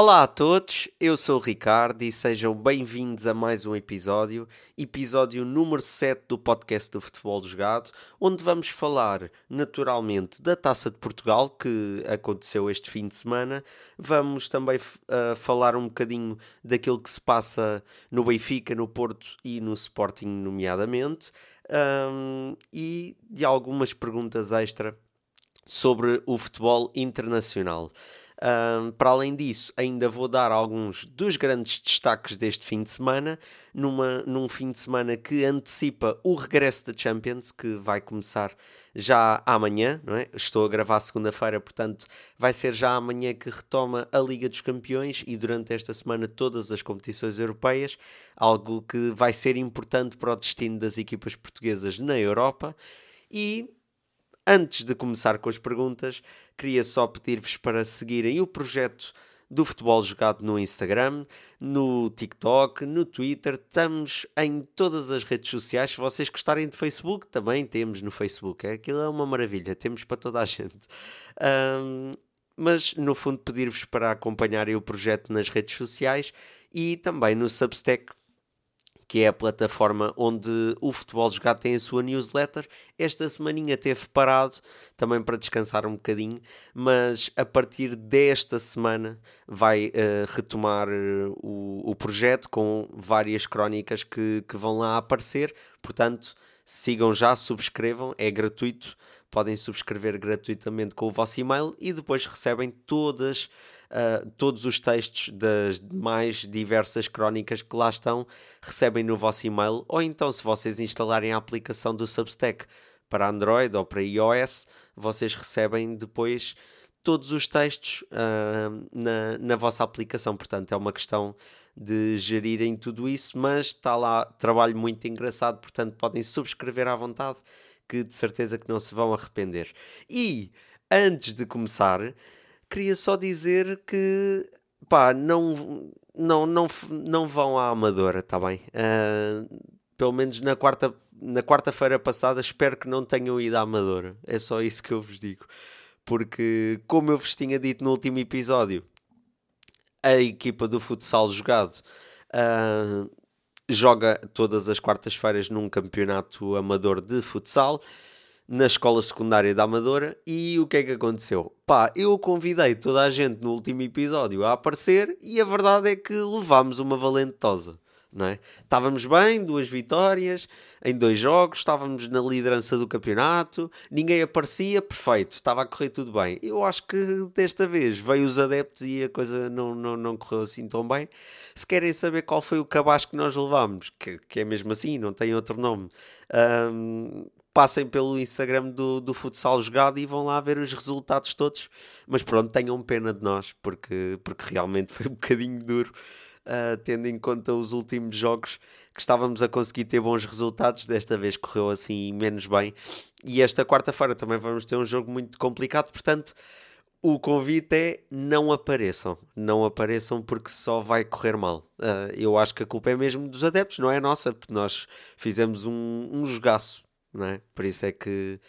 Olá a todos, eu sou o Ricardo e sejam bem-vindos a mais um episódio, episódio número 7 do podcast do Futebol Jogado, onde vamos falar naturalmente da Taça de Portugal que aconteceu este fim de semana. Vamos também uh, falar um bocadinho daquilo que se passa no Benfica, no Porto e no Sporting, nomeadamente, um, e de algumas perguntas extra sobre o futebol internacional. Um, para além disso, ainda vou dar alguns dos grandes destaques deste fim de semana, numa, num fim de semana que antecipa o regresso da Champions, que vai começar já amanhã, não é? Estou a gravar segunda-feira, portanto, vai ser já amanhã que retoma a Liga dos Campeões e durante esta semana todas as competições europeias, algo que vai ser importante para o destino das equipas portuguesas na Europa. E Antes de começar com as perguntas, queria só pedir-vos para seguirem o projeto do futebol jogado no Instagram, no TikTok, no Twitter, estamos em todas as redes sociais. Se vocês gostarem de Facebook, também temos no Facebook. É, aquilo é uma maravilha, temos para toda a gente. Um, mas no fundo pedir-vos para acompanharem o projeto nas redes sociais e também no Substack que é a plataforma onde o Futebol Jogado tem a sua newsletter. Esta semaninha teve parado, também para descansar um bocadinho, mas a partir desta semana vai uh, retomar uh, o, o projeto com várias crónicas que, que vão lá aparecer. Portanto, sigam já, subscrevam, é gratuito podem subscrever gratuitamente com o vosso e-mail e depois recebem todas, uh, todos os textos das mais diversas crónicas que lá estão, recebem no vosso e-mail, ou então se vocês instalarem a aplicação do Substack para Android ou para iOS, vocês recebem depois todos os textos uh, na, na vossa aplicação. Portanto, é uma questão de gerirem tudo isso, mas está lá trabalho muito engraçado, portanto podem subscrever à vontade que de certeza que não se vão arrepender. E antes de começar, queria só dizer que pá, não, não, não, não vão à Amadora, está bem? Uh, pelo menos na quarta na quarta-feira passada espero que não tenham ido à Amadora. É só isso que eu vos digo. Porque, como eu vos tinha dito no último episódio, a equipa do futsal jogado uh, joga todas as quartas-feiras num campeonato amador de futsal na escola secundária da Amadora e o que é que aconteceu? Pá, eu convidei toda a gente no último episódio a aparecer e a verdade é que levámos uma valentosa não é? Estávamos bem, duas vitórias em dois jogos, estávamos na liderança do campeonato, ninguém aparecia, perfeito, estava a correr tudo bem. Eu acho que desta vez veio os adeptos e a coisa não, não, não correu assim tão bem. Se querem saber qual foi o cabaz que nós levámos, que, que é mesmo assim, não tem outro nome, um, passem pelo Instagram do, do futsal jogado e vão lá ver os resultados todos. Mas pronto, tenham pena de nós, porque, porque realmente foi um bocadinho duro uh, tendo em conta os últimos jogos que estávamos a conseguir ter bons resultados, desta vez correu assim menos bem. E esta quarta-feira também vamos ter um jogo muito complicado, portanto, o convite é não apareçam, não apareçam porque só vai correr mal. Uh, eu acho que a culpa é mesmo dos adeptos, não é nossa, porque nós fizemos um, um jogaço, não é? Por isso é que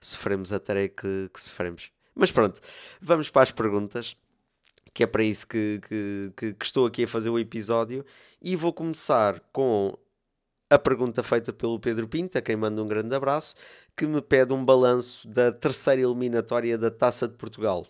sofremos a tarefa que, que sofremos. Mas pronto, vamos para as perguntas que é para isso que, que, que, estou aqui a fazer o episódio. E vou começar com a pergunta feita pelo Pedro Pinto, a quem manda um grande abraço, que me pede um balanço da terceira eliminatória da Taça de Portugal.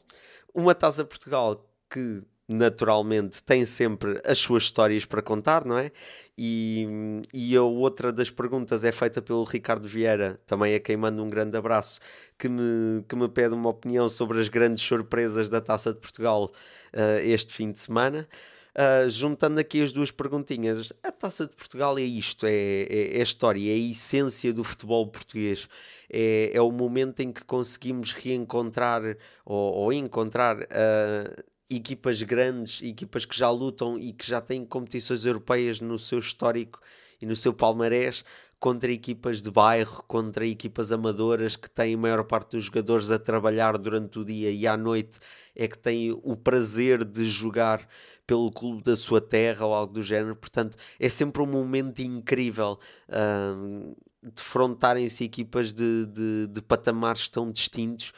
Uma Taça de Portugal que naturalmente tem sempre as suas histórias para contar, não é? E, e a outra das perguntas é feita pelo Ricardo Vieira, também a quem mando um grande abraço, que me, que me pede uma opinião sobre as grandes surpresas da Taça de Portugal uh, este fim de semana. Uh, juntando aqui as duas perguntinhas, a Taça de Portugal é isto, é, é, é a história, é a essência do futebol português, é, é o momento em que conseguimos reencontrar ou, ou encontrar uh, equipas grandes, equipas que já lutam e que já têm competições europeias no seu histórico e no seu palmarés, contra equipas de bairro, contra equipas amadoras que têm a maior parte dos jogadores a trabalhar durante o dia e à noite é que têm o prazer de jogar pelo clube da sua terra ou algo do género. Portanto, é sempre um momento incrível. Uh, defrontarem-se equipas de, de, de patamares tão distintos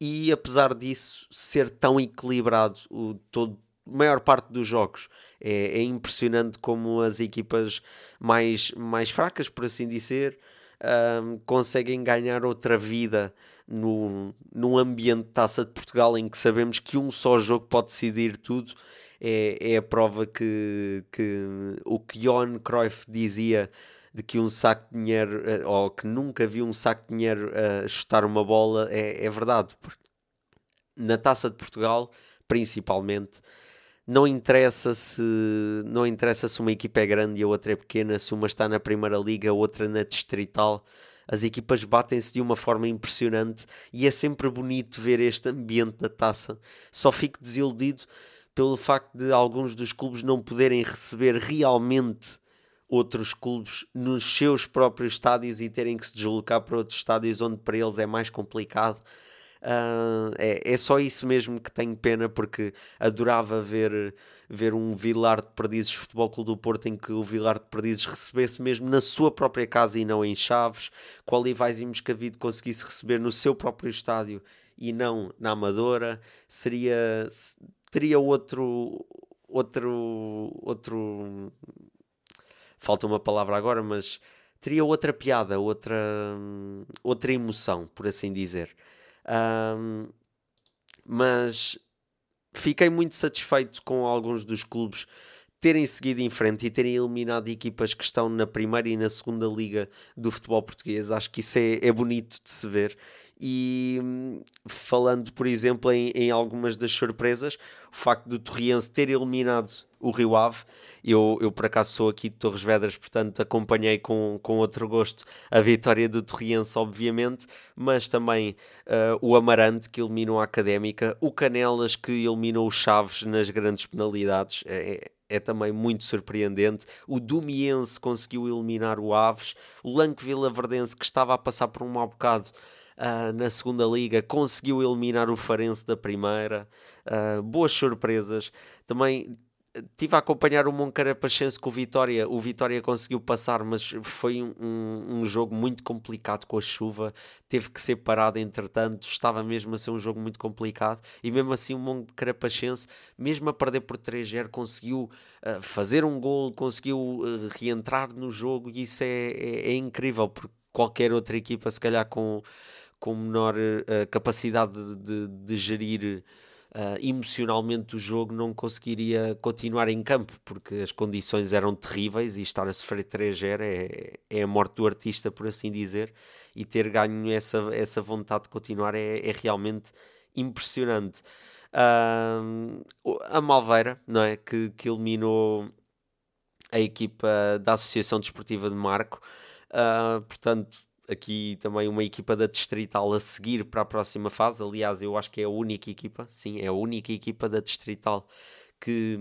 e apesar disso ser tão equilibrado o, todo, maior parte dos jogos. É, é, impressionante como as equipas mais, mais fracas, por assim dizer, um, conseguem ganhar outra vida no, num ambiente de taça de Portugal em que sabemos que um só jogo pode decidir tudo. É, é a prova que, que o que Johan Cruyff dizia de que um saco de dinheiro, eh, ou que nunca viu um saco de dinheiro a chutar uma bola, é, é verdade. Na taça de Portugal, principalmente, não interessa se não interessa se uma equipa é grande e a outra é pequena, se uma está na primeira liga, a outra na distrital. As equipas batem-se de uma forma impressionante e é sempre bonito ver este ambiente da taça. Só fico desiludido pelo facto de alguns dos clubes não poderem receber realmente outros clubes nos seus próprios estádios e terem que se deslocar para outros estádios onde para eles é mais complicado. Uh, é, é só isso mesmo que tenho pena, porque adorava ver, ver um Vilar de Perdizes Futebol Clube do Porto em que o Vilar de Perdizes recebesse mesmo na sua própria casa e não em Chaves, que o Olivais e Moscavide conseguisse receber no seu próprio estádio e não na Amadora, seria teria outro outro outro falta uma palavra agora, mas teria outra piada, outra outra emoção, por assim dizer. Um, mas fiquei muito satisfeito com alguns dos clubes terem seguido em frente e terem eliminado equipas que estão na primeira e na segunda liga do futebol português. Acho que isso é, é bonito de se ver e falando, por exemplo, em, em, algumas das surpresas, o facto do Torriense ter eliminado o Rio Ave, eu, eu por acaso sou aqui de Torres Vedras, portanto acompanhei com, com outro gosto a vitória do Torriense, obviamente, mas também uh, o Amarante que eliminou a Académica, o Canelas que eliminou o Chaves nas grandes penalidades, é, é também muito surpreendente. O Dumiense conseguiu eliminar o Aves, o Lanque Vila Verdense que estava a passar por um mau bocado uh, na segunda liga, conseguiu eliminar o Farense da primeira, uh, boas surpresas. Também estive a acompanhar o Moncarapachense com o Vitória. O Vitória conseguiu passar, mas foi um, um, jogo muito complicado com a chuva. Teve que ser parado, entretanto. Estava mesmo a ser um jogo muito complicado. E mesmo assim, o Moncarapachense, mesmo a perder por 3-0, conseguiu uh, fazer um gol, conseguiu uh, reentrar no jogo. E isso é, é, é incrível, porque qualquer outra equipa, se calhar com com menor uh, capacidade de, de, de gerir uh, emocionalmente o jogo, não conseguiria continuar em campo, porque as condições eram terríveis e estar a sofrer 3-0 é, é a morte do artista, por assim dizer, e ter ganho essa, essa vontade de continuar é, é realmente impressionante. Uh, a Malveira, não é? Que, que eliminou a equipa da Associação Desportiva de Marco, uh, portanto aqui também uma equipa da Distrital a seguir para a próxima fase. Aliás, eu acho que é a única equipa, sim, é a única equipa da Distrital que,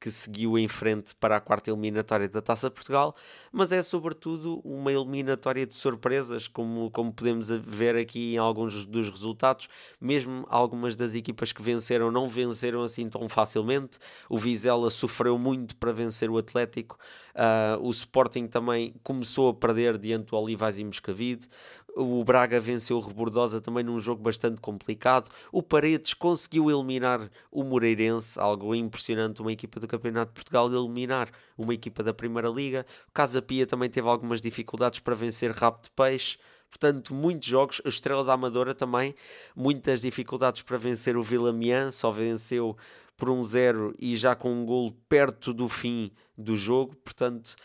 que seguiu em frente para a quarta eliminatória da Taça de Portugal, mas é sobretudo uma eliminatória de surpresas, como, como podemos ver aqui em alguns dos resultados. Mesmo algumas das equipas que venceram não venceram assim tão facilmente. O Vizela sofreu muito para vencer o Atlético, uh, o Sporting também começou a perder diante do Olivais e Moscavide o Braga venceu o Rebordosa também num jogo bastante complicado. O Paredes conseguiu eliminar o Moreirense, algo impressionante, uma equipa do Campeonato de Portugal eliminar uma equipa da Primeira Liga. O Casa Pia também teve algumas dificuldades para vencer Rabo de Peixe. Portanto, muitos jogos. A Estrela da Amadora também, muitas dificuldades para vencer o Vila Mian, só venceu por um zero e já com um gol perto do fim do jogo. Portanto,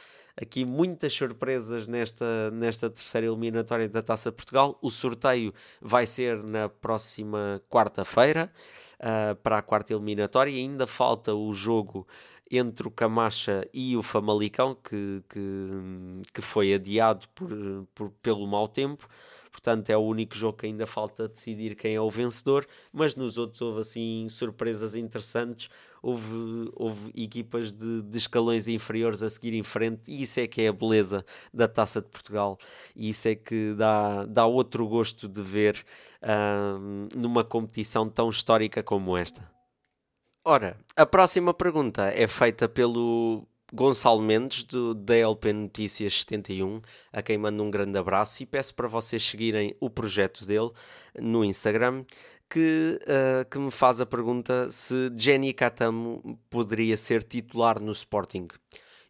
aqui muitas surpresas nesta, nesta terceira eliminatória da Taça Portugal. O sorteio vai ser na próxima quarta-feira uh, para a quarta eliminatória. Ainda falta o jogo entre o Camacha e o Famalicão, que, que, que foi adiado por, por, pelo mau tempo portanto é o único jogo que ainda falta decidir quem é o vencedor, mas nos outros houve assim surpresas interessantes, houve, houve equipas de, de escalões inferiores a seguir em frente, e isso é que é a beleza da Taça de Portugal, e isso é que dá, dá outro gosto de ver numa competição tão histórica como esta. Ora, a próxima pergunta é feita pelo Gonçalo Mendes, do DLP Notícias 71, a quem mando um grande abraço e peço para vocês seguirem o projeto dele no Instagram. que, uh, que me faz a pergunta se Jenny Catamo poderia ser titular no Sporting.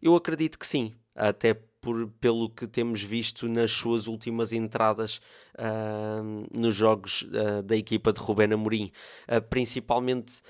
Eu acredito que sim, até por, pelo que temos visto nas suas últimas entradas uh, nos jogos uh, da equipa de Rubén Amorim, principalmente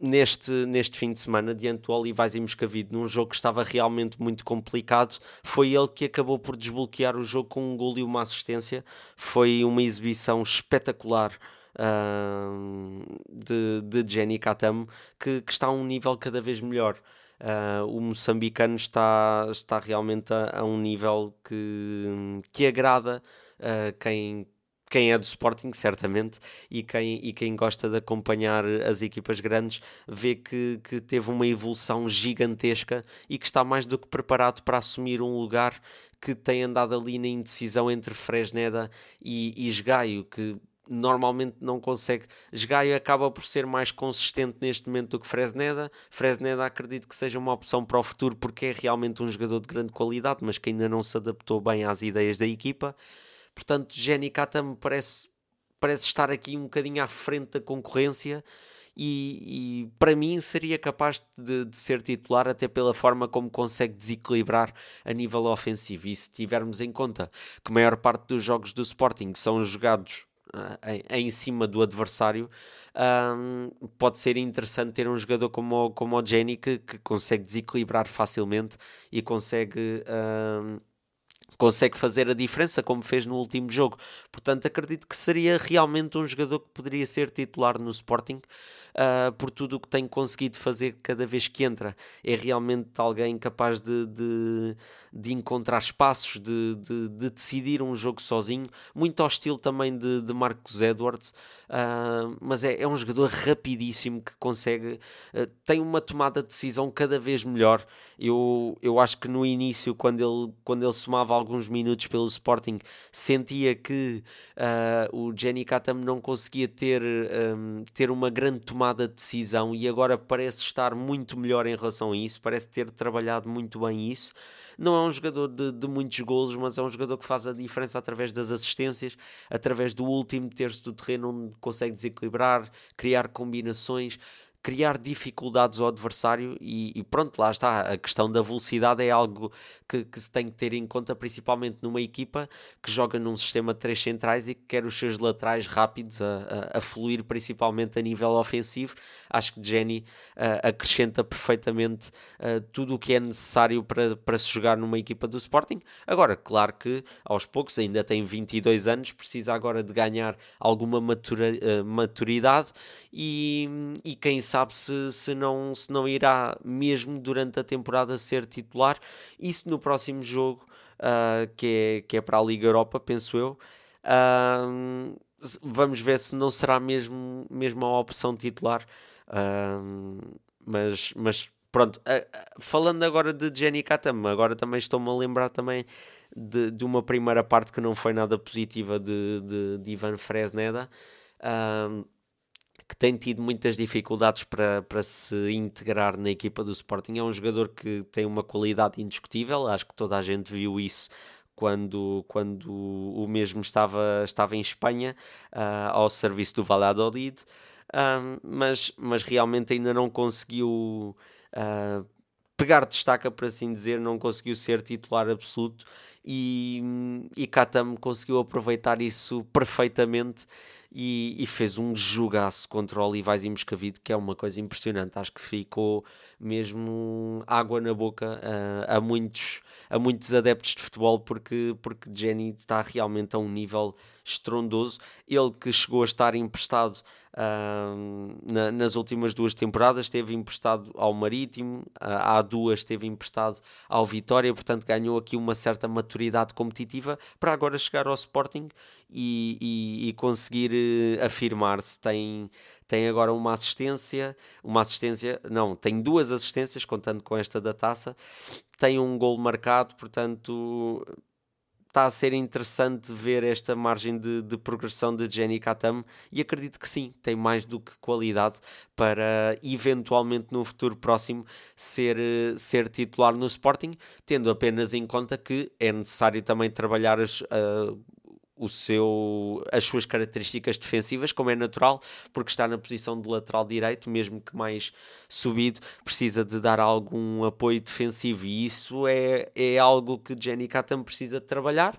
neste, neste fim de semana, diante do Olivais e Moscavide, num jogo que estava realmente muito complicado, foi ele que acabou por desbloquear o jogo com um gol e uma assistência. Foi uma exibição espetacular. Uh, de, de Jenny Katamo que, que, está a um nível cada vez melhor. Uh, o moçambicano está, está realmente a, a, um nível que, que agrada uh, quem, quem é do Sporting, certamente, e quem, e quem gosta de acompanhar as equipas grandes, vê que, que teve uma evolução gigantesca e que está mais do que preparado para assumir um lugar que tem andado ali na indecisão entre Fresneda e, e Esgaio, que normalmente não consegue. Esgaio acaba por ser mais consistente neste momento do que Fresneda. Fresneda acredito que seja uma opção para o futuro porque é realmente um jogador de grande qualidade, mas que ainda não se adaptou bem às ideias da equipa. Portanto, Jenny Kata me parece, parece estar aqui um bocadinho à frente da concorrência e, e para mim seria capaz de, de, ser titular até pela forma como consegue desequilibrar a nível ofensivo. E se tivermos em conta que a maior parte dos jogos do Sporting são jogados uh, em, em, cima do adversário, pode ser interessante ter um jogador como, como o Jenny que, que consegue desequilibrar facilmente e consegue. Consegue fazer a diferença como fez no último jogo. Portanto, acredito que seria realmente um jogador que poderia ser titular no Sporting uh, por tudo o que tem conseguido fazer cada vez que entra. É realmente alguém capaz de, de, de encontrar espaços, de, de, de, decidir um jogo sozinho, muito ao estilo também de, de Marcos Edwards, uh, mas é, é, um jogador rapidíssimo que consegue, uh, tem uma tomada de decisão cada vez melhor. Eu, eu acho que no início, quando ele, quando ele somava alguns minutos pelo Sporting, sentia que uh, o Jenny Katam não conseguia ter, um, ter uma grande tomada de decisão e agora parece estar muito melhor em relação a isso, parece ter trabalhado muito bem isso. Não é um jogador de, de muitos golos, mas é um jogador que faz a diferença através das assistências, através do último terço do terreno onde consegue desequilibrar, criar combinações criar dificuldades ao adversário e, e, pronto, lá está. A questão da velocidade é algo que, que, se tem que ter em conta, principalmente numa equipa que joga num sistema de três centrais e que quer os seus laterais rápidos a, a, a fluir, principalmente a nível ofensivo. Acho que Jenny uh, acrescenta perfeitamente uh, tudo o que é necessário para, para se jogar numa equipa do Sporting. Agora, claro que aos poucos, ainda tem 22 anos, precisa agora de ganhar alguma matura, uh, maturidade e, e quem sabe se, se, não, se não irá mesmo durante a temporada ser titular. Isso no próximo jogo, que, é, que é para a Liga Europa, penso eu. Vamos ver se não será mesmo, mesmo a opção titular. Mas, mas pronto, falando agora de Jenny Katam, agora também estou-me a lembrar também de, de uma primeira parte que não foi nada positiva de, de, de Ivan Fresneda. Que tem tido muitas dificuldades para, para se integrar na equipa do Sporting. É um jogador que tem uma qualidade indiscutível, acho que toda a gente viu isso quando, quando o mesmo estava, estava em Espanha, uh, ao serviço do Valladolid, uh, mas, mas realmente ainda não conseguiu uh, pegar destaca, por assim dizer, não conseguiu ser titular absoluto e, e Katam conseguiu aproveitar isso perfeitamente e, e, fez um jogaço contra o Olivais e Moscavide, que é uma coisa impressionante. Acho que ficou mesmo água na boca uh, a, muitos, a muitos adeptos de futebol, porque, porque Jenny está realmente a um nível estrondoso. Ele que chegou a estar emprestado uh, na, nas últimas duas temporadas, esteve emprestado ao Marítimo, uh, há duas esteve emprestado ao Vitória, portanto ganhou aqui uma certa maturidade competitiva para agora chegar ao Sporting e, e, e conseguir uh, afirmar-se. Tem, tem agora uma assistência, uma assistência, não, tem duas assistências, contando com esta da taça, tem um gol marcado, portanto está a ser interessante ver esta margem de, de progressão de Jenny Katam e acredito que sim, tem mais do que qualidade para eventualmente no futuro próximo ser, ser titular no Sporting, tendo apenas em conta que é necessário também trabalhar as, uh, o seu, as suas características defensivas, como é natural, porque está na posição de lateral direito, mesmo que mais subido, precisa de dar algum apoio defensivo e isso é, é algo que Jenny Katam precisa trabalhar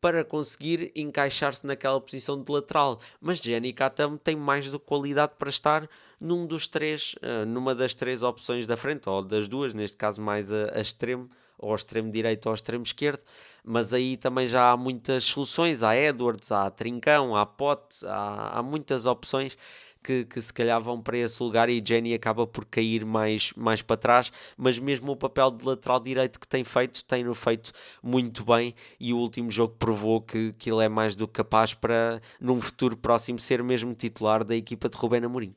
para conseguir encaixar-se naquela posição de lateral. Mas Jenny Katam tem mais do que qualidade para estar num dos três, uh, numa das três opções da frente, ou das duas, neste caso mais a, a extremo, ou ao extremo direito ou ao extremo esquerdo, mas aí também já há muitas soluções, há Edwards, há Trincão, há Pote, há, há muitas opções que, que se calhar vão para esse lugar e Jenny acaba por cair mais, mais para trás, mas mesmo o papel de lateral direito que tem feito, tem-no feito muito bem e o último jogo provou que, que ele é mais do que capaz para, num futuro próximo, ser mesmo titular da equipa de Rubén Amorim.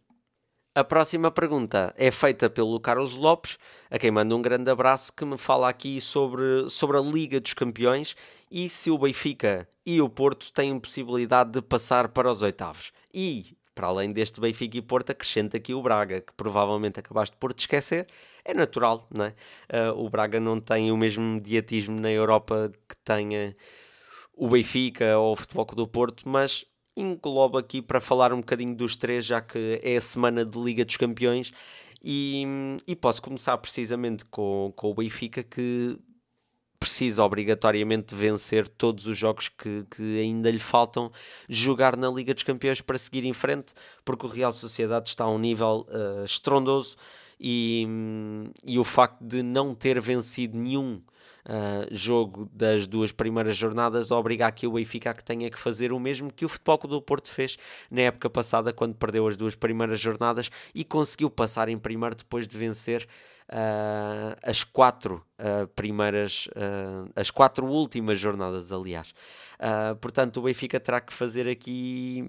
A próxima pergunta é feita pelo Carlos Lopes, a quem manda um grande abraço, que me fala aqui sobre, sobre a Liga dos Campeões e se o Benfica e o Porto têm possibilidade de passar para os oitavos. E, para além deste Benfica e Porto, acrescenta aqui o Braga, que provavelmente acabaste por te esquecer. É natural, não é? Uh, o Braga não tem o mesmo mediatismo na Europa que tenha o Benfica ou o Futebol do Porto, mas englobo aqui para falar um bocadinho dos três, já que é a semana de Liga dos Campeões. E, e posso começar precisamente com, com o Benfica, que precisa obrigatoriamente vencer todos os jogos que, que, ainda lhe faltam jogar na Liga dos Campeões para seguir em frente, porque o Real Sociedade está a um nível uh, estrondoso e, e o facto de não ter vencido nenhum uh, jogo das duas primeiras jornadas obriga aqui o Benfica a que tenha que fazer o mesmo que o Futebol Clube do Porto fez na época passada quando perdeu as duas primeiras jornadas e conseguiu passar em primeiro depois de vencer uh, as quatro uh, primeiras, as quatro últimas jornadas, aliás. portanto, o Benfica terá que fazer aqui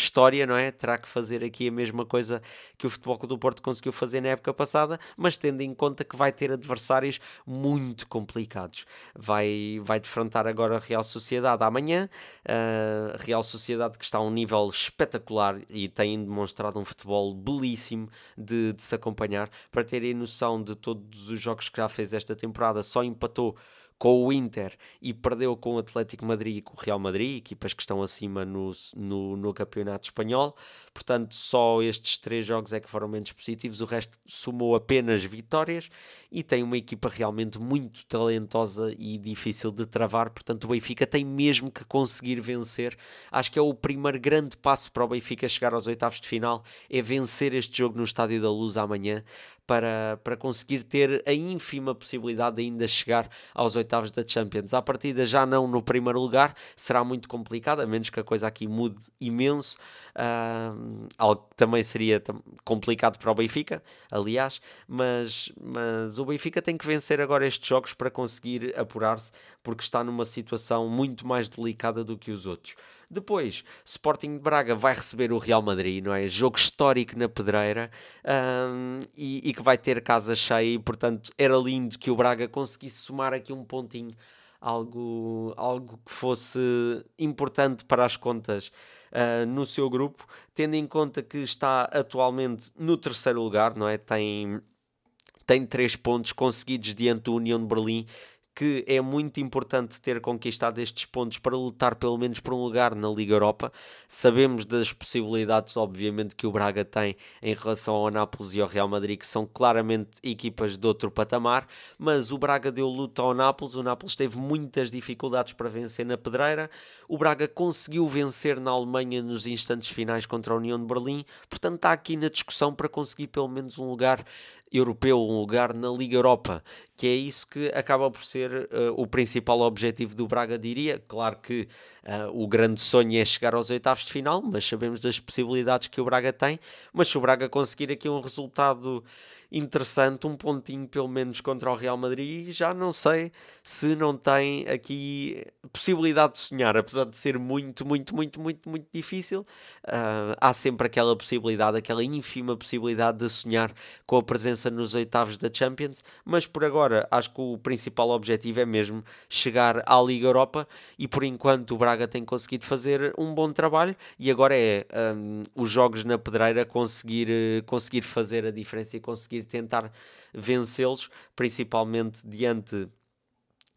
história, não é? Terá que fazer aqui a mesma coisa que o Futebol do Porto conseguiu fazer na época passada, mas tendo em conta que vai ter adversários muito complicados. Vai, vai defrontar agora a Real Sociedade amanhã, a Real Sociedade que está a um nível espetacular e tem demonstrado um futebol belíssimo de, de se acompanhar. Para terem noção de todos os jogos que já fez esta temporada, só empatou com o Inter e perdeu com o Atlético Madrid e com o Real Madrid, equipas que estão acima no, no, no, campeonato espanhol. Portanto, só estes três jogos é que foram menos positivos, o resto somou apenas vitórias e tem uma equipa realmente muito talentosa e difícil de travar. Portanto, o Benfica tem mesmo que conseguir vencer. Acho que é o primeiro grande passo para o Benfica chegar aos oitavos de final, é vencer este jogo no Estádio da Luz amanhã para, para conseguir ter a ínfima possibilidade de ainda chegar aos oitavos da Champions. À partida já não no primeiro lugar, será muito complicado, a menos que a coisa aqui mude imenso. Uh, algo que também seria complicado para o Benfica, aliás, mas, mas o Benfica tem que vencer agora estes jogos para conseguir apurar-se, porque está numa situação muito mais delicada do que os outros. Depois, Sporting de Braga vai receber o Real Madrid, não é? Jogo histórico na pedreira um, e, e, que vai ter casa cheia e, portanto, era lindo que o Braga conseguisse somar aqui um pontinho, algo, algo que fosse importante para as contas uh, no seu grupo, tendo em conta que está atualmente no terceiro lugar, não é? Tem, tem três pontos conseguidos diante do União de Berlim que é muito importante ter conquistado estes pontos para lutar pelo menos por um lugar na Liga Europa. Sabemos das possibilidades, obviamente, que o Braga tem em relação ao Nápoles e ao Real Madrid, que são claramente equipas de outro patamar, mas o Braga deu luta ao Nápoles, o Nápoles teve muitas dificuldades para vencer na pedreira, o Braga conseguiu vencer na Alemanha nos instantes finais contra a União de Berlim, portanto está aqui na discussão para conseguir pelo menos um lugar europeu, um lugar na Liga Europa, que é isso que acaba por ser uh, o principal objetivo do Braga, diria. Claro que uh, o grande sonho é chegar aos oitavos de final, mas sabemos das possibilidades que o Braga tem. Mas se o Braga conseguir aqui um resultado interessante, um pontinho pelo menos contra o Real Madrid. Já não sei se não tem aqui possibilidade de sonhar, apesar de ser muito, muito, muito, muito, muito difícil. Uh, há sempre aquela possibilidade, aquela ínfima possibilidade de sonhar com a presença nos oitavos da Champions. Mas por agora, acho que o principal objetivo é mesmo chegar à Liga Europa e por enquanto o Braga tem conseguido fazer um bom trabalho e agora é um, os jogos na pedreira conseguir, conseguir fazer a diferença e conseguir conseguir tentar vencê-los, principalmente diante,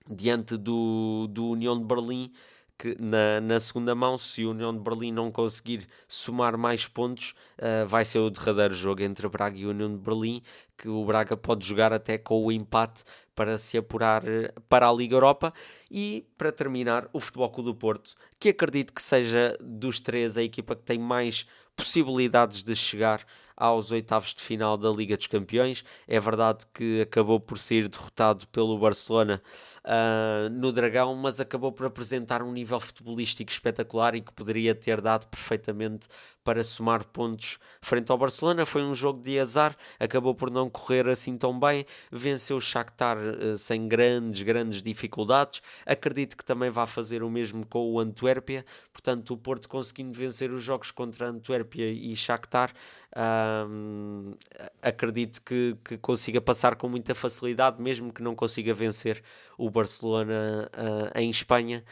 diante do, do União de Berlim, que na, na segunda mão, se o União de Berlim não conseguir somar mais pontos, uh, vai ser o derradeiro jogo entre Braga e União de Berlim, que o Braga pode jogar até com o empate para se apurar eh, para a Liga Europa. E para terminar, o Futebol Clube do Porto, que acredito que seja dos três a equipa que tem mais possibilidades de chegar aos oitavos de final da Liga dos Campeões. É verdade que acabou por ser derrotado pelo Barcelona uh, no Dragão, mas acabou por apresentar um nível futebolístico espetacular e que poderia ter dado perfeitamente para somar pontos frente ao Barcelona. Foi um jogo de azar, acabou por não correr assim tão bem. Venceu o Shakhtar uh, sem grandes, grandes dificuldades. Acredito que também vai fazer o mesmo com o Antuérpia. Portanto, o Porto conseguindo vencer os jogos contra Antuérpia e Shakhtar, um, acredito que, que, consiga passar com muita facilidade, mesmo que não consiga vencer o Barcelona uh, em Espanha.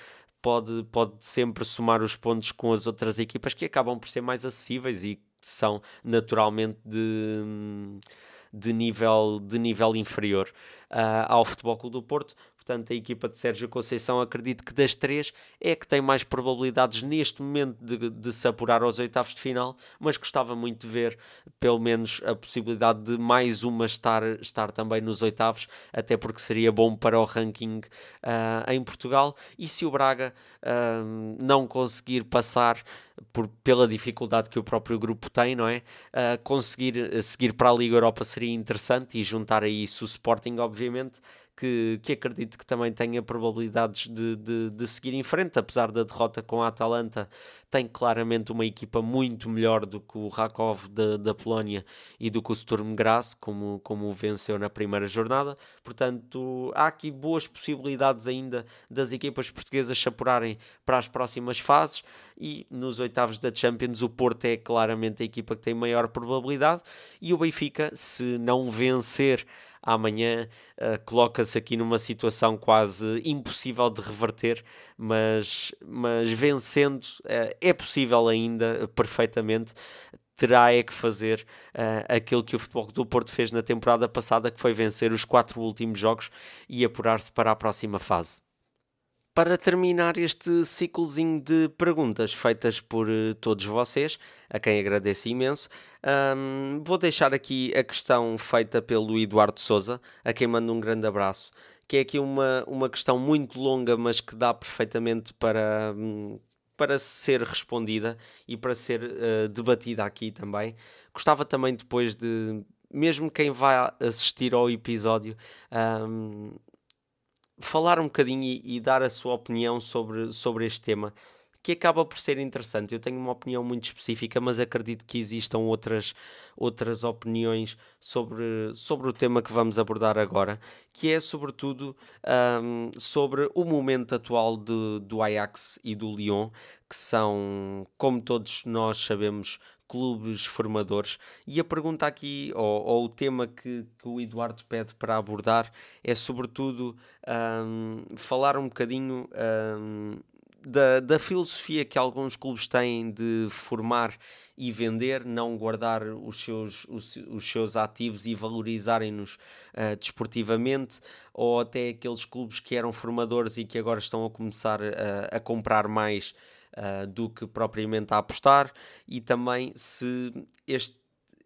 Pode, pode sempre somar os pontos com as outras equipas que acabam por ser mais acessíveis e são naturalmente de, de, nível, de nível inferior uh, ao Futebol Clube do Porto. Portanto, a equipa de Sérgio Conceição, acredito que das três é que tem mais probabilidades neste momento de, de se apurar aos oitavos de final, mas gostava muito de ver pelo menos a possibilidade de mais uma estar, estar também nos oitavos, até porque seria bom para o ranking uh, em Portugal. E se o Braga uh, não conseguir passar por, pela dificuldade que o próprio grupo tem, não é? Uh, conseguir seguir para a Liga Europa seria interessante e juntar a isso o Sporting, obviamente, que, que acredito que também tenha probabilidades de, de, de, seguir em frente, apesar da derrota com a Atalanta, tem claramente uma equipa muito melhor do que o Rakov da, da Polónia e do que o Sturm Graz, como, como venceu na primeira jornada. Portanto, há aqui boas possibilidades ainda das equipas portuguesas se apurarem para as próximas fases e nos oitavos da Champions o Porto é claramente a equipa que tem maior probabilidade e o Benfica, se não vencer amanhã uh, coloca-se aqui numa situação quase impossível de reverter, mas, mas vencendo uh, é possível ainda perfeitamente. Terá é que fazer uh, aquilo que o Futebol do Porto fez na temporada passada, que foi vencer os quatro últimos jogos e apurar-se para a próxima fase para terminar este ciclozinho de perguntas feitas por uh, todos vocês, a quem agradeço imenso, um, vou deixar aqui a questão feita pelo Eduardo Souza, a quem mando um grande abraço, que é aqui uma, uma questão muito longa, mas que dá perfeitamente para, um, para ser respondida e para ser uh, debatida aqui também. Gostava também depois de mesmo quem vai assistir ao episódio um, falar um bocadinho e, e, dar a sua opinião sobre, sobre este tema, que acaba por ser interessante. Eu tenho uma opinião muito específica, mas acredito que existam outras, outras opiniões sobre, sobre o tema que vamos abordar agora, que é sobretudo um, sobre o momento atual de, do Ajax e do Lyon, que são, como todos nós sabemos, clubes formadores. E a pergunta aqui, ou, ou o tema que, que, o Eduardo pede para abordar, é sobretudo um, falar um bocadinho um, da, da filosofia que alguns clubes têm de formar e vender, não guardar os seus, os, os seus ativos e valorizarem-nos uh, desportivamente, ou até aqueles clubes que eram formadores e que agora estão a começar a comprar mais uh, do que propriamente a apostar, e também se este,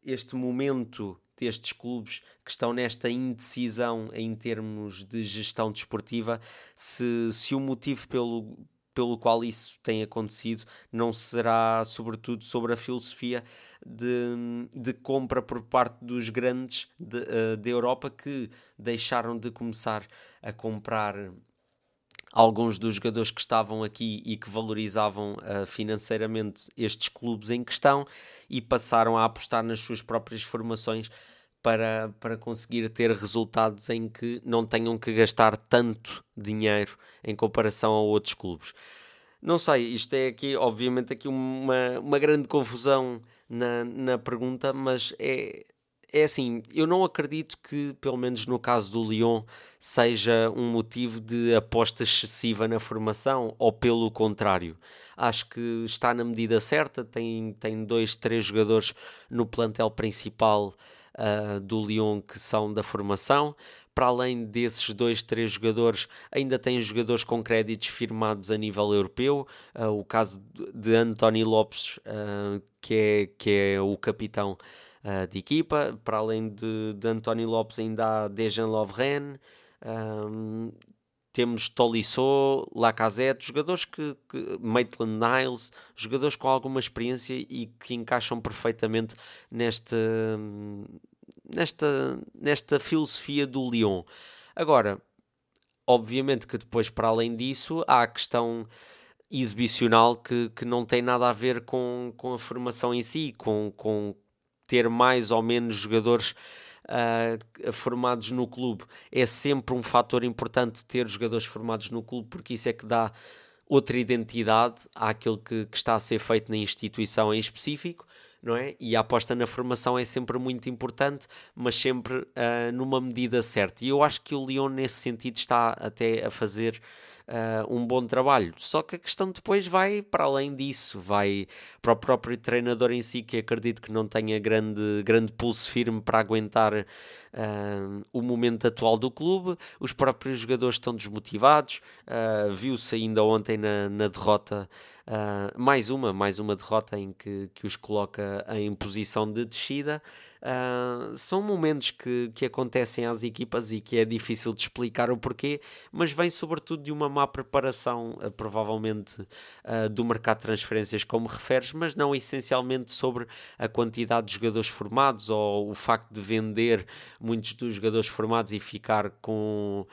este momento destes clubes que estão nesta indecisão em termos de gestão desportiva, se, se o motivo pelo, pelo qual isso tem acontecido não será, sobretudo, sobre a filosofia de, de compra por parte dos grandes de, da Europa que deixaram de começar a comprar alguns dos jogadores que estavam aqui e que valorizavam uh, financeiramente estes clubes em questão e passaram a apostar nas suas próprias formações para, para conseguir ter resultados em que não tenham que gastar tanto dinheiro em comparação a outros clubes. Não sei, isto é aqui, obviamente, aqui uma, uma grande confusão na, na pergunta, mas é, é assim, eu não acredito que, pelo menos no caso do Lyon, seja um motivo de aposta excessiva na formação, ou pelo contrário. Acho que está na medida certa, tem, tem dois, três jogadores no plantel principal uh, do Lyon que são da formação. Para além desses dois, três jogadores, ainda tem jogadores com créditos firmados a nível europeu. Uh, o caso de António Lopes, uh, que, é, que é o capitão de equipa. Para além de, de António Lopes, ainda há Dejan Lovren. Um, temos Tolisso, Lacazette, jogadores que, que Maitland Niles, jogadores com alguma experiência e que encaixam perfeitamente nesta, nesta, nesta filosofia do Lyon. Agora, obviamente que depois, para além disso, há a questão exibicional que, que não tem nada a ver com, com a formação em si, com, com ter mais ou menos jogadores uh, formados no clube. É sempre um fator importante ter jogadores formados no clube, porque isso é que dá outra identidade àquilo que, que está a ser feito na instituição em específico não é? E a aposta na formação é sempre muito importante, mas sempre uh, numa medida certa. E eu acho que o Lyon, nesse sentido, está até a fazer uh, um bom trabalho. Só que a questão depois vai para além disso, vai para o próprio treinador em si, que acredito que não tenha grande, grande pulso firme para aguentar uh, o momento atual do clube. Os próprios jogadores estão desmotivados. Uh, Viu-se ainda ontem na, na derrota. Mais uma, mais uma derrota em que, que os coloca em posição de descida. Uh, são momentos que, que acontecem às equipas e que é difícil de explicar o porquê, mas vem sobretudo de uma má preparação, uh, provavelmente uh, do mercado de transferências, como referes, mas não essencialmente sobre a quantidade de jogadores formados ou o facto de vender muitos dos jogadores formados e ficar com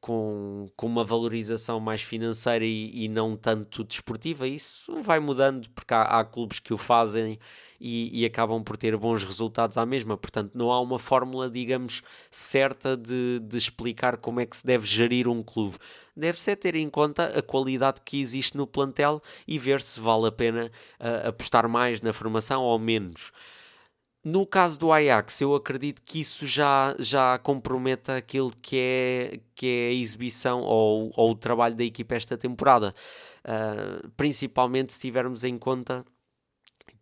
com, com uma valorização mais financeira e, e não tanto desportiva, isso vai mudando porque há, há clubes que o fazem e, e, acabam por ter bons resultados à mesma. Portanto, não há uma fórmula, digamos, certa de, de explicar como é que se deve gerir um clube. Deve-se é ter em conta a qualidade que existe no plantel e ver se vale a pena uh, apostar mais na formação ou menos. No caso do Ajax, eu acredito que isso já, já comprometa aquilo que é, que é a exibição ou, ou o trabalho da equipa esta temporada. Uh, principalmente se tivermos em conta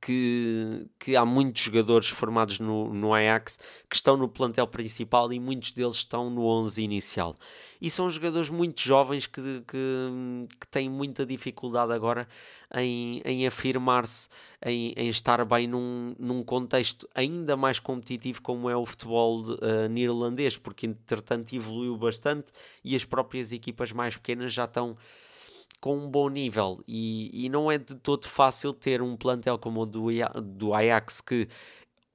que, que há muitos jogadores formados no, no Ajax que estão no plantel principal e muitos deles estão no 11 inicial. E são jogadores muito jovens que, que, que têm muita dificuldade agora em, em afirmar-se, em, em estar bem num, num contexto ainda mais competitivo como é o futebol uh, neerlandês, porque entretanto evoluiu bastante e as próprias equipas mais pequenas já estão com um bom nível. E, e não é de todo fácil ter um plantel como o do, do Ajax que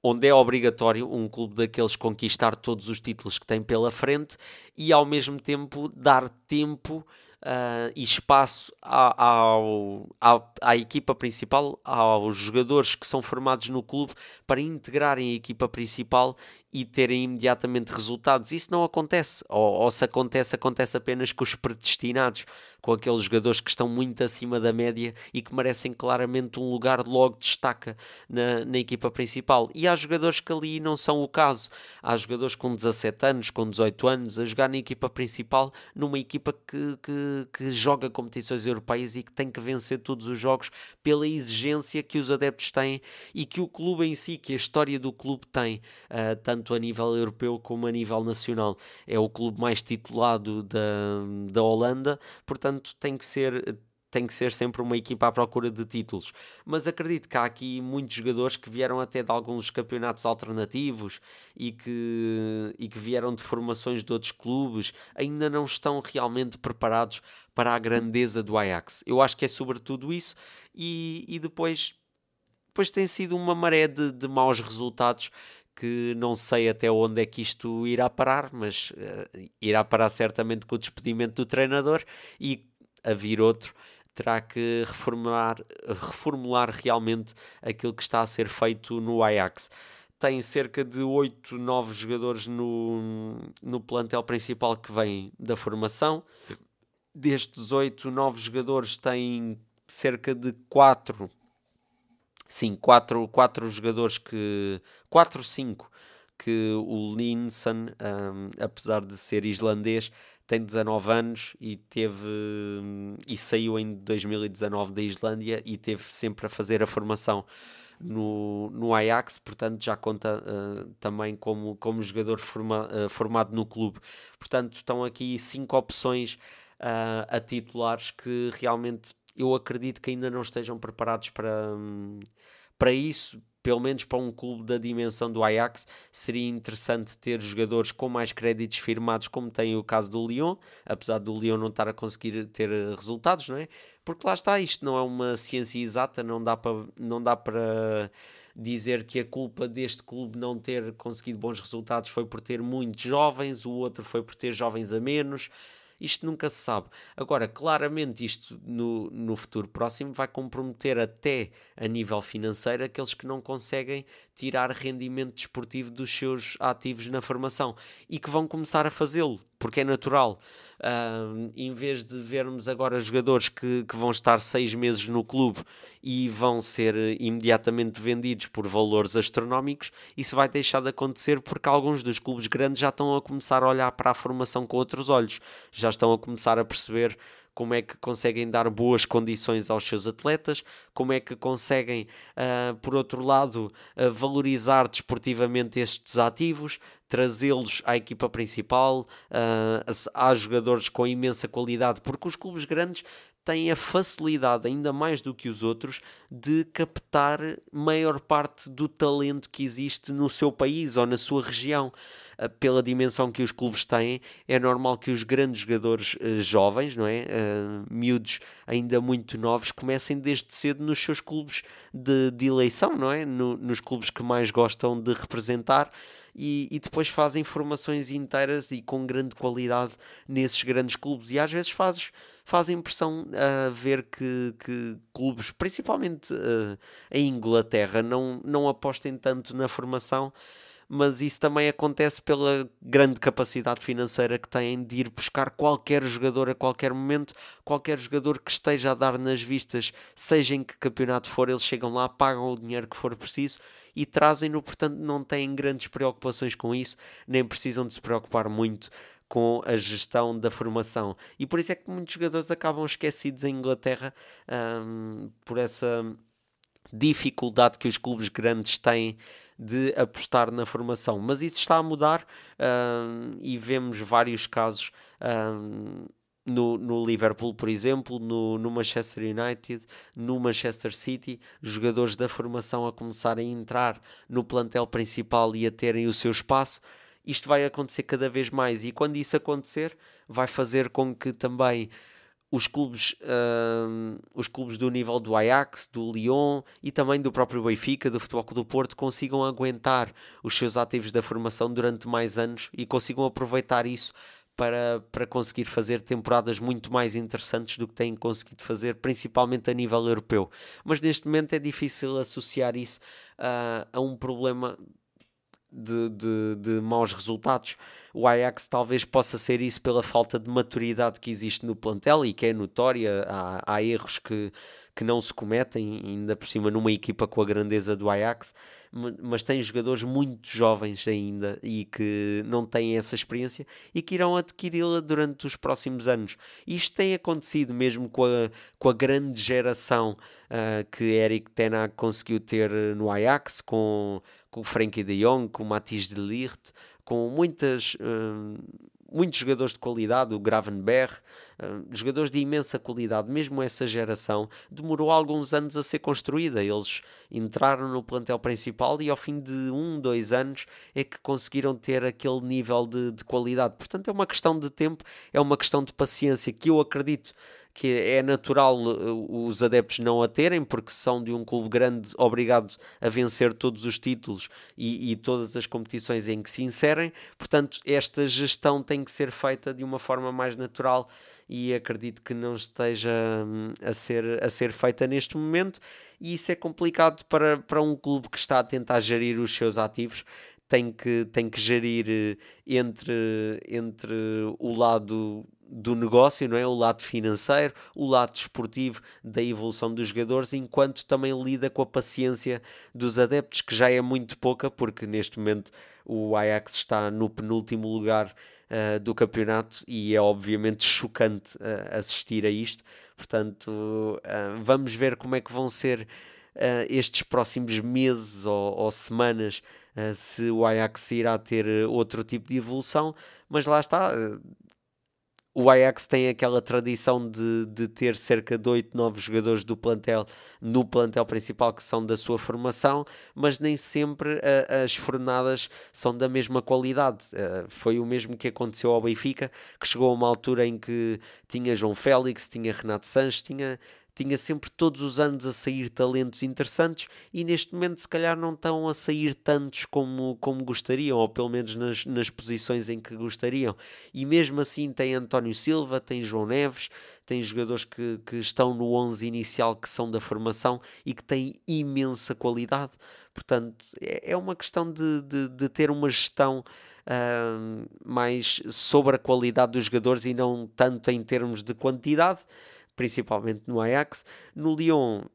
onde é obrigatório um clube daqueles conquistar todos os títulos que tem pela frente e ao mesmo tempo dar tempo uh, e espaço ao, ao, à equipa principal, aos jogadores que são formados no clube para integrarem a equipa principal e terem imediatamente resultados. Isso não acontece, ou, ou se acontece, acontece apenas com os predestinados, com aqueles jogadores que estão muito acima da média e que merecem claramente um lugar logo destaca na, na equipa principal. E há jogadores que ali não são o caso. Há jogadores com 17 anos, com 18 anos, a jogar na equipa principal, numa equipa que, que, que joga competições europeias e que tem que vencer todos os jogos pela exigência que os adeptos têm e que o clube em si, que a história do clube tem, uh, tanto tanto a nível europeu como a nível nacional. É o clube mais titulado da, da Holanda, portanto tem que ser tem que ser sempre uma equipa à procura de títulos. Mas acredito que há aqui muitos jogadores que vieram até de alguns campeonatos alternativos e que, e que vieram de formações de outros clubes, ainda não estão realmente preparados para a grandeza do Ajax. Eu acho que é sobretudo isso, e, e depois, depois tem sido uma maré de, de maus resultados que não sei até onde é que isto irá parar, mas uh, irá parar certamente com o despedimento do treinador e a vir outro terá que reformular, reformular realmente aquilo que está a ser feito no Ajax. Tem cerca de 8, 9 jogadores no, no plantel principal que vem da formação. Destes 8, 9 jogadores, tem cerca de 4 Sim, quatro, quatro jogadores que. quatro, cinco que o Linson, um, apesar de ser islandês, tem 19 anos e teve e saiu em 2019 da Islândia e teve sempre a fazer a formação no, no Ajax, portanto já conta uh, também como, como jogador forma, uh, formado no clube. Portanto, estão aqui cinco opções uh, a titulares que realmente eu acredito que ainda não estejam preparados para, um, para isso. Pelo menos para um clube da dimensão do Ajax, seria interessante ter jogadores com mais créditos firmados, como tem o caso do Lyon, apesar do Lyon não estar a conseguir ter resultados, não é? Porque lá está, isto não é uma ciência exata, não dá para, não dá para dizer que a culpa deste clube não ter conseguido bons resultados foi por ter muitos jovens, o outro foi por ter jovens a menos isto nunca se sabe. Agora, claramente, isto no, no futuro próximo vai comprometer até a nível financeiro aqueles que não conseguem tirar rendimento desportivo dos seus ativos na formação e que vão começar a fazê-lo, porque é natural. Em vez de vermos agora jogadores que, que vão estar seis meses no clube e vão ser imediatamente vendidos por valores astronómicos, isso vai deixar de acontecer porque alguns dos clubes grandes já estão a começar a olhar para a formação com outros olhos, já estão a começar a perceber como é que conseguem dar boas condições aos seus atletas, como é que conseguem, uh, por outro lado, uh, valorizar desportivamente estes ativos, trazê-los à equipa principal, uh, jogadores com imensa qualidade, porque os clubes grandes têm a facilidade, ainda mais do que os outros, de captar maior parte do talento que existe no seu país ou na sua região. Ah, pela dimensão que os clubes têm, é normal que os grandes jogadores uh, jovens, não é? Uh, miúdos ainda muito novos, comecem desde cedo nos seus clubes de, de eleição, não é? No, nos clubes que mais gostam de representar. E, e, depois fazem formações inteiras e com grande qualidade nesses grandes clubes. E às vezes fazes faz impressão a uh, ver que, que, clubes, principalmente uh, em Inglaterra, não, não apostem tanto na formação, mas isso também acontece pela grande capacidade financeira que têm de ir buscar qualquer jogador a qualquer momento, qualquer jogador que esteja a dar nas vistas, seja em que campeonato for, eles chegam lá, pagam o dinheiro que for preciso e trazem-no, portanto não têm grandes preocupações com isso, nem precisam de se preocupar muito com a gestão da formação. E por isso é que muitos jogadores acabam esquecidos em Inglaterra por essa dificuldade que os clubes grandes têm de apostar na formação. Mas isso está a mudar um, e vemos vários casos. Um, no, no, Liverpool, por exemplo, no, no, Manchester United, no Manchester City, jogadores da formação a começarem a entrar no plantel principal e a terem o seu espaço isto vai acontecer cada vez mais e quando isso acontecer vai fazer com que também os clubes, uh, os clubes do nível do Ajax, do Lyon e também do próprio Benfica, do Futebol Clube do Porto, consigam aguentar os seus ativos da formação durante mais anos e consigam aproveitar isso para, para conseguir fazer temporadas muito mais interessantes do que têm conseguido fazer, principalmente a nível europeu. Mas neste momento é difícil associar isso uh, a um problema de, de, de maus resultados. O Ajax talvez possa ser isso pela falta de maturidade que existe no plantel e que é notória. Há, há erros que, que não se cometem, ainda por cima numa equipa com a grandeza do Ajax, mas tem jogadores muito jovens ainda e que não têm essa experiência e que irão adquiri-la durante os próximos anos. Isto tem acontecido mesmo com a, com a grande geração uh, que Eric Tenag conseguiu ter no Ajax, com, com o Frankie de Jong, com o Matisse de Ligt, com muitas, uh, muitos jogadores de qualidade, o Gravenberg, uh, jogadores de imensa qualidade, mesmo essa geração, demorou alguns anos a ser construída. Eles entraram no plantel principal e ao fim de um, dois anos é que conseguiram ter aquele nível de, de qualidade. Portanto, é uma questão de tempo, é uma questão de paciência que eu acredito que é natural uh, os adeptos não a terem, porque são de um clube grande obrigados a vencer todos os títulos e, e, todas as competições em que se inserem. Portanto, esta gestão tem que ser feita de uma forma mais natural e acredito que não esteja hum, a ser, a ser feita neste momento. E isso é complicado para, para um clube que está a tentar gerir os seus ativos tem que, tem que gerir eh, entre, entre o lado do negócio, não é? O lado financeiro, o lado desportivo da evolução dos jogadores, enquanto também lida com a paciência dos adeptos, que já é muito pouca, porque neste momento o Ajax está no penúltimo lugar uh, do campeonato e é obviamente chocante uh, assistir a isto. Portanto, uh, vamos ver como é que vão ser estes próximos meses ou, ou semanas se o Ajax irá ter outro tipo de evolução, mas lá está. O Ajax tem aquela tradição de, de ter cerca de 8, 9 jogadores do plantel no plantel principal que são da sua formação, mas nem sempre as fornadas são da mesma qualidade. foi o mesmo que aconteceu ao Benfica, que chegou a uma altura em que tinha João Félix, tinha Renato Sanches, tinha tinha sempre todos os anos a sair talentos interessantes e neste momento se calhar não estão a sair tantos como, como gostariam, ou pelo menos nas, nas posições em que gostariam. E mesmo assim tem António Silva, tem João Neves, tem jogadores que, que estão no 11 inicial que são da formação e que têm imensa qualidade. Portanto, é, é uma questão de, de, de ter uma gestão uh, mais sobre a qualidade dos jogadores e não tanto em termos de quantidade principalmente no Ajax. No Lyon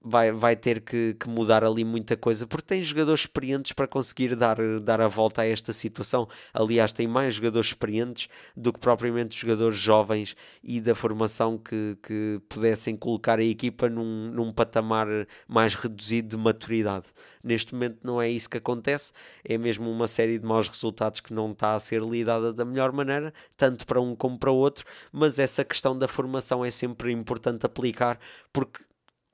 vai, vai ter que, que, mudar ali muita coisa, porque tem jogadores experientes para conseguir dar, dar a volta a esta situação. Aliás, tem mais jogadores experientes do que propriamente jogadores jovens e da formação que, que pudessem colocar a equipa num, num patamar mais reduzido de maturidade. Neste momento não é isso que acontece, é mesmo uma série de maus resultados que não está a ser lidada da melhor maneira, tanto para um como para o outro, mas essa questão da formação é sempre importante aplicar, porque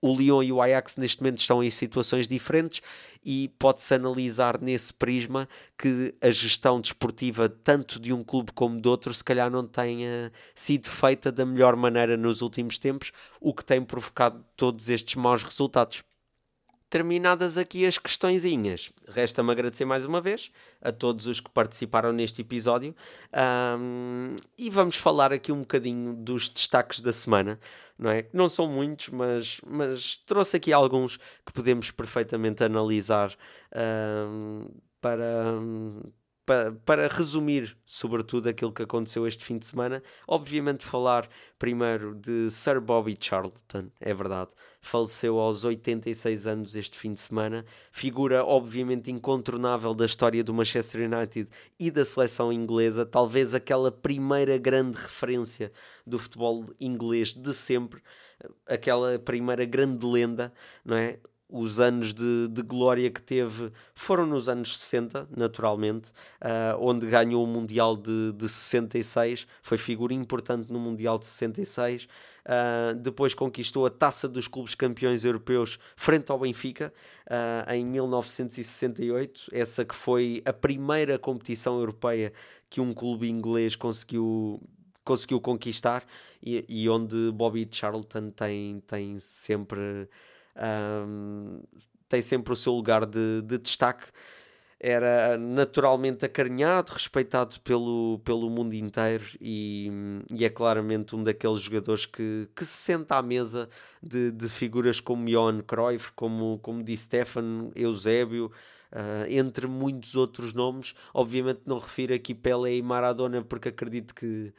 o Lyon e o Ajax neste momento estão em situações diferentes e pode-se analisar nesse prisma que a gestão desportiva tanto de um clube como de outro se calhar não tenha sido feita da melhor maneira nos últimos tempos, o que tem provocado todos estes maus resultados terminadas aqui as questõezinhas, resta-me agradecer mais uma vez a todos os que participaram neste episódio um, e vamos falar aqui um bocadinho dos destaques da semana, não é? Não são muitos, mas, mas trouxe aqui alguns que podemos perfeitamente analisar um, para para, para resumir, sobretudo, aquilo que aconteceu este fim de semana, obviamente falar primeiro de Sir Bobby Charlton, é verdade, faleceu aos 86 anos este fim de semana, figura obviamente incontornável da história do Manchester United e da seleção inglesa, talvez aquela primeira grande referência do futebol inglês de sempre, aquela primeira grande lenda, não é? Os anos de, de, glória que teve foram nos anos 60, naturalmente, uh, onde ganhou o Mundial de, de 66, foi figura importante no Mundial de 66. Uh, ah, depois conquistou a taça dos clubes campeões europeus frente ao Benfica uh, em 1968, essa que foi a primeira competição europeia que um clube inglês conseguiu conseguiu conquistar e, e onde Bobby Charlton tem, tem sempre um, tem sempre o seu lugar de, de destaque. Era naturalmente acarinhado, respeitado pelo, pelo mundo inteiro e, e é claramente um daqueles jogadores que, que se senta à mesa de, de figuras como Johan Cruyff, como, como Di Stefano, Eusébio, Uh, entre muitos outros nomes. Obviamente não refiro aqui Pelé e Maradona porque acredito que,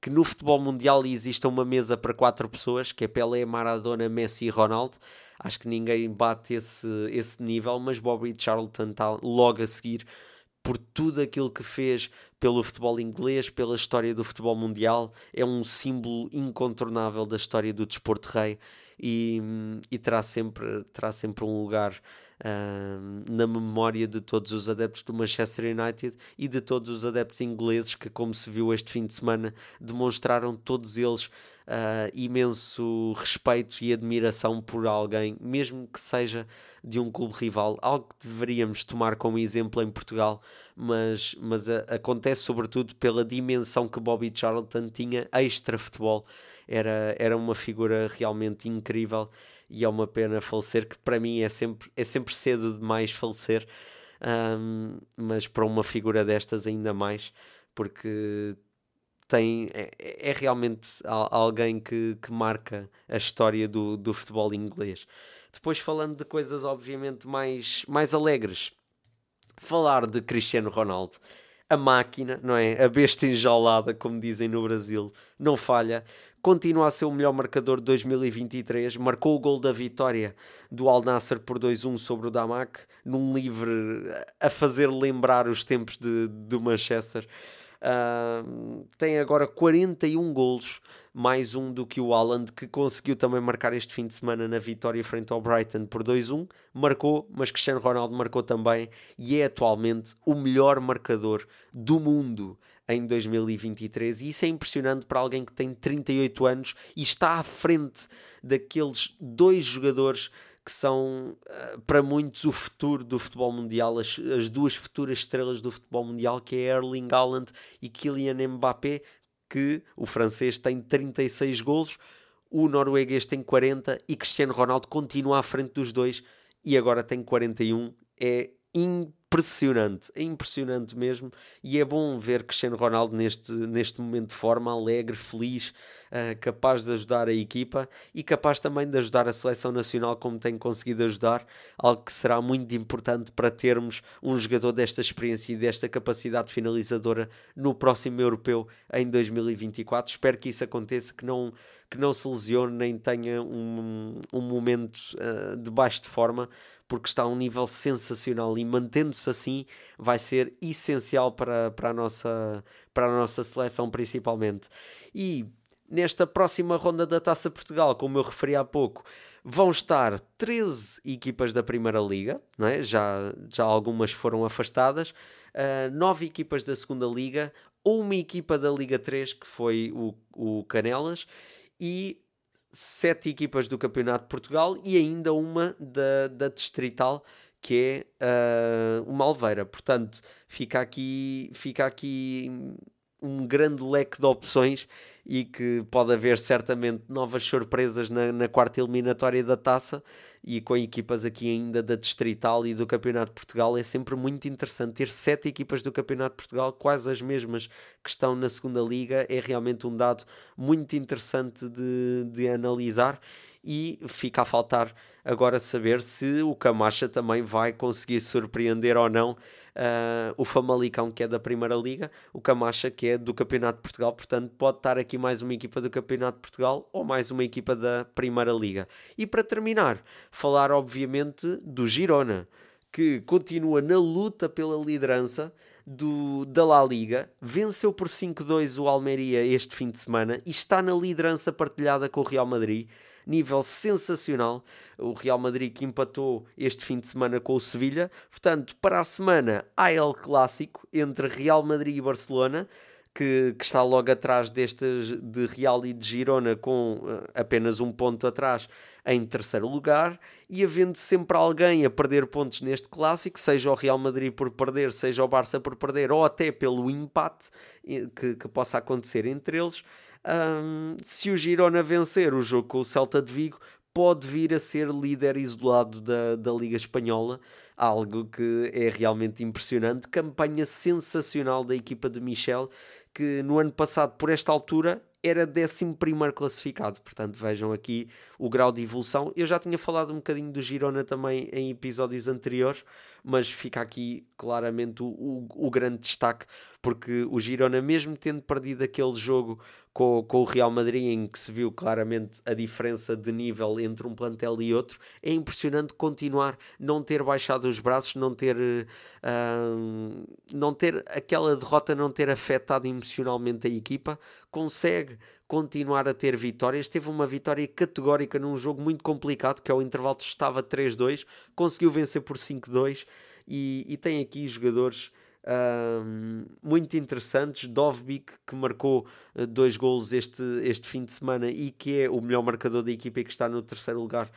que no futebol mundial exista uma mesa para quatro pessoas, que é Pelé, Maradona, Messi e Ronaldo. Acho que ninguém bate esse, esse nível, mas Bobby Charlton está logo a seguir por tudo aquilo que fez pelo futebol inglês, pela história do futebol mundial. É um símbolo incontornável da história do desporto rei e, e terá, sempre, terá sempre um lugar uh, na memória de todos os adeptos do Manchester United e de todos os adeptos ingleses que, como se viu este fim de semana, demonstraram todos eles uh, imenso respeito e admiração por alguém, mesmo que seja de um clube rival, algo que deveríamos tomar como exemplo em Portugal, mas, mas a, acontece sobretudo pela dimensão que Bobby Charlton tinha extra futebol. Era, era uma figura realmente incrível e é uma pena falecer, que para mim é sempre, é sempre cedo demais falecer, um, mas para uma figura destas ainda mais, porque tem, é, é realmente alguém que, que marca a história do, do futebol inglês. Depois falando de coisas obviamente mais, mais alegres, falar de Cristiano Ronaldo, a máquina, não é? A besta enjaulada, como dizem no Brasil, não falha continua a ser o melhor marcador de 2023, marcou o gol da vitória do Al Nasser por 2-1 sobre o Damac, num livre a fazer lembrar os tempos de, do Manchester. Tem agora 41 golos, mais um do que o Haaland, que conseguiu também marcar este fim de semana na vitória frente ao Brighton por 2-1. Marcou, mas Cristiano Ronaldo marcou também e é atualmente o melhor marcador do mundo em 2023 e isso é impressionante para alguém que tem 38 anos e está à frente daqueles dois jogadores que são eh, para muitos o futuro do futebol mundial, as, as duas futuras estrelas do futebol mundial, que é Erling Haaland e Kylian Mbappé, que o francês tem 36 golos, o norueguês tem 40 e Cristiano Ronaldo continua à frente dos dois e agora tem 41. É impressionante, é impressionante mesmo. E é bom ver Cristiano Ronaldo neste, neste momento de forma alegre, feliz, uh, capaz de ajudar a equipa e capaz também de ajudar a seleção nacional, como tem conseguido ajudar, algo que será muito importante para termos um jogador desta experiência e desta capacidade finalizadora no próximo europeu em 2024. Espero que isso aconteça, que não que não se lesione nem tenha um, um momento uh, de baixo de forma, porque está a um nível sensacional e mantendo-se assim vai ser essencial para, para, a nossa, para a nossa seleção principalmente. E nesta próxima ronda da Taça Portugal, como eu referi há pouco, vão estar 13 equipas da Primeira Liga, não é? já, já algumas foram afastadas, uh, 9 equipas da Segunda Liga, uma equipa da Liga 3, que foi o, o Canelas, e sete equipas do Campeonato de Portugal e ainda uma da, da Distrital, que é uh, uma Alveira. Portanto, fica aqui, fica aqui um grande leque de opções e que pode haver certamente novas surpresas na, na quarta eliminatória da taça e com equipas aqui ainda da Distrital e do Campeonato de Portugal é sempre muito interessante ter sete equipas do Campeonato de Portugal, quase as mesmas que estão na segunda liga, é realmente um dado muito interessante de, de analisar e fica a faltar agora saber se o Camacha também vai conseguir surpreender ou não uh, o Famalicão, que é da Primeira Liga, o Camacha, que é do Campeonato de Portugal. Portanto, pode estar aqui mais uma equipa do Campeonato de Portugal ou mais uma equipa da Primeira Liga. E para terminar, falar obviamente do Girona, que continua na luta pela liderança do, da La Liga, venceu por 5-2 o Almeria este fim de semana e está na liderança partilhada com o Real Madrid nível sensacional. O Real Madrid que empatou este fim de semana com o Sevilha. Portanto, para a semana há El Clássico entre Real Madrid e Barcelona. Que, que, está logo atrás destes de Real e de Girona, com uh, apenas um ponto atrás em terceiro lugar, e havendo sempre alguém a perder pontos neste clássico, seja o Real Madrid por perder, seja o Barça por perder, ou até pelo empate que, que possa acontecer entre eles. Um, se o Girona vencer o jogo com o Celta de Vigo, pode vir a ser líder isolado da, da Liga Espanhola, algo que é realmente impressionante. Campanha sensacional da equipa de Michel, que no ano passado, por esta altura, era 11 classificado. Portanto, vejam aqui o grau de evolução. Eu já tinha falado um bocadinho do Girona também em episódios anteriores, mas fica aqui claramente o, o, o grande destaque, porque o Girona, mesmo tendo perdido aquele jogo com, com o Real Madrid, em que se viu claramente a diferença de nível entre um plantel e outro, é impressionante continuar, não ter baixado os braços, não ter, uh, não ter aquela derrota, não ter afetado emocionalmente a equipa, consegue continuar a ter vitórias. Teve uma vitória categórica num jogo muito complicado, que o intervalo estava 3-2, conseguiu vencer por 5-2 e, e tem aqui jogadores um, muito interessantes. Dovbik, que marcou uh, dois golos este, este fim de semana e que é o melhor marcador da equipa e que está no terceiro lugar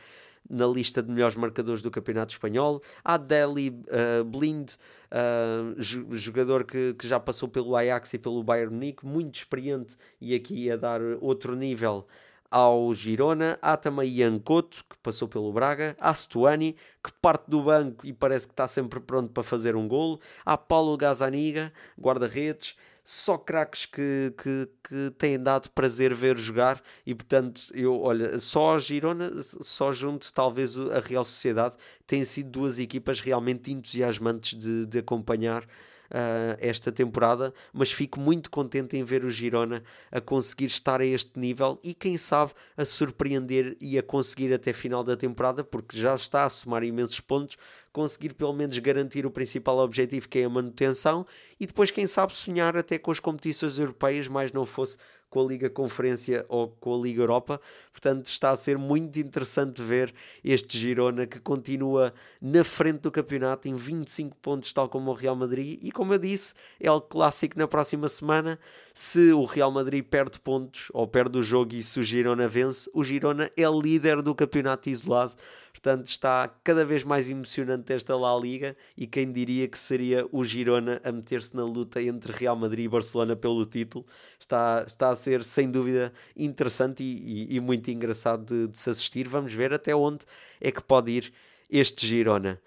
na lista de melhores marcadores do Campeonato Espanhol. Há Deli uh, Blind, uh, jogador que, que já passou pelo Ajax e pelo Bayern Munique, muito experiente e aqui a dar outro nível ao Girona, há também Ian Couto, que passou pelo Braga, há Stuani, que parte do banco e parece que está sempre pronto para fazer um golo, há Paulo Gazaniga, guarda-redes, só craques que, que, que têm dado prazer ver jogar e portanto eu olha só a Girona só junto talvez a Real Sociedade têm sido duas equipas realmente entusiasmantes de, de acompanhar uh, esta temporada, mas fico muito contente em ver o Girona a conseguir estar a este nível e quem sabe a surpreender e a conseguir até final da temporada, porque já está a somar imensos pontos, conseguir pelo menos garantir o principal objetivo que é a manutenção e depois, quem sabe, sonhar até com as competições europeias, mais não fosse com a Liga Conferência ou com a Liga Europa. Portanto, está a ser muito interessante ver este Girona que continua na frente do campeonato em 25 pontos, tal como o Real Madrid. E como eu disse, é o clássico na próxima semana. Se o Real Madrid perde pontos ou perde o jogo e se o Girona vence, o Girona é líder do campeonato isolado. Portanto, está cada vez mais emocionante esta La Liga e quem diria que seria o Girona a meter-se na luta entre Real Madrid e Barcelona pelo título. Está, está a ser, sem dúvida, interessante e, e, e muito engraçado de, de se assistir. Vamos ver até onde é que pode ir este Girona.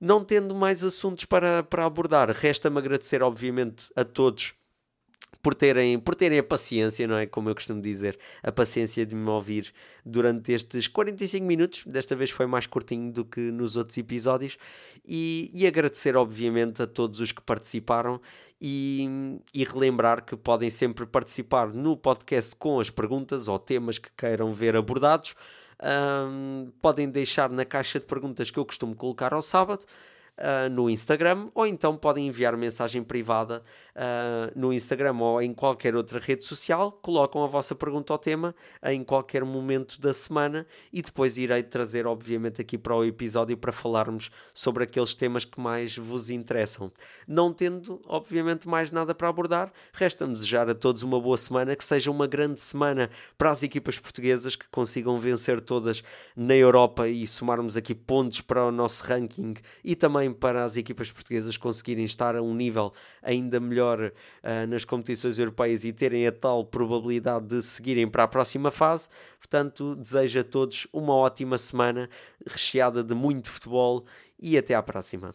Não tendo mais assuntos para, para abordar, resta-me agradecer, obviamente, a todos por terem, por terem a paciência, não é? Como eu costumo dizer, a paciência de me ouvir durante estes 45 minutos. Desta vez foi mais curtinho do que nos outros episódios. E, e agradecer, obviamente, a todos os que participaram e, e relembrar que podem sempre participar no podcast com as perguntas ou temas que queiram ver abordados. Um, podem deixar na caixa de perguntas que eu costumo colocar ao sábado uh, no Instagram ou então podem enviar mensagem privada uh, no Instagram ou em qualquer outra rede social. Colocam a vossa pergunta ao tema em qualquer momento da semana e depois irei trazer, obviamente, aqui para o episódio para falarmos sobre aqueles temas que mais vos interessam. Não tendo, obviamente, mais nada para abordar, resta-me desejar a todos uma boa semana, que seja uma grande semana para as equipas portuguesas que consigam vencer todas na Europa e somarmos aqui pontos para o nosso ranking e também para as equipas portuguesas conseguirem estar a um nível ainda melhor uh, nas competições europeias e terem a tal probabilidade de seguirem para a próxima fase. Portanto, desejo a todos uma ótima semana recheada de muito futebol e até à próxima.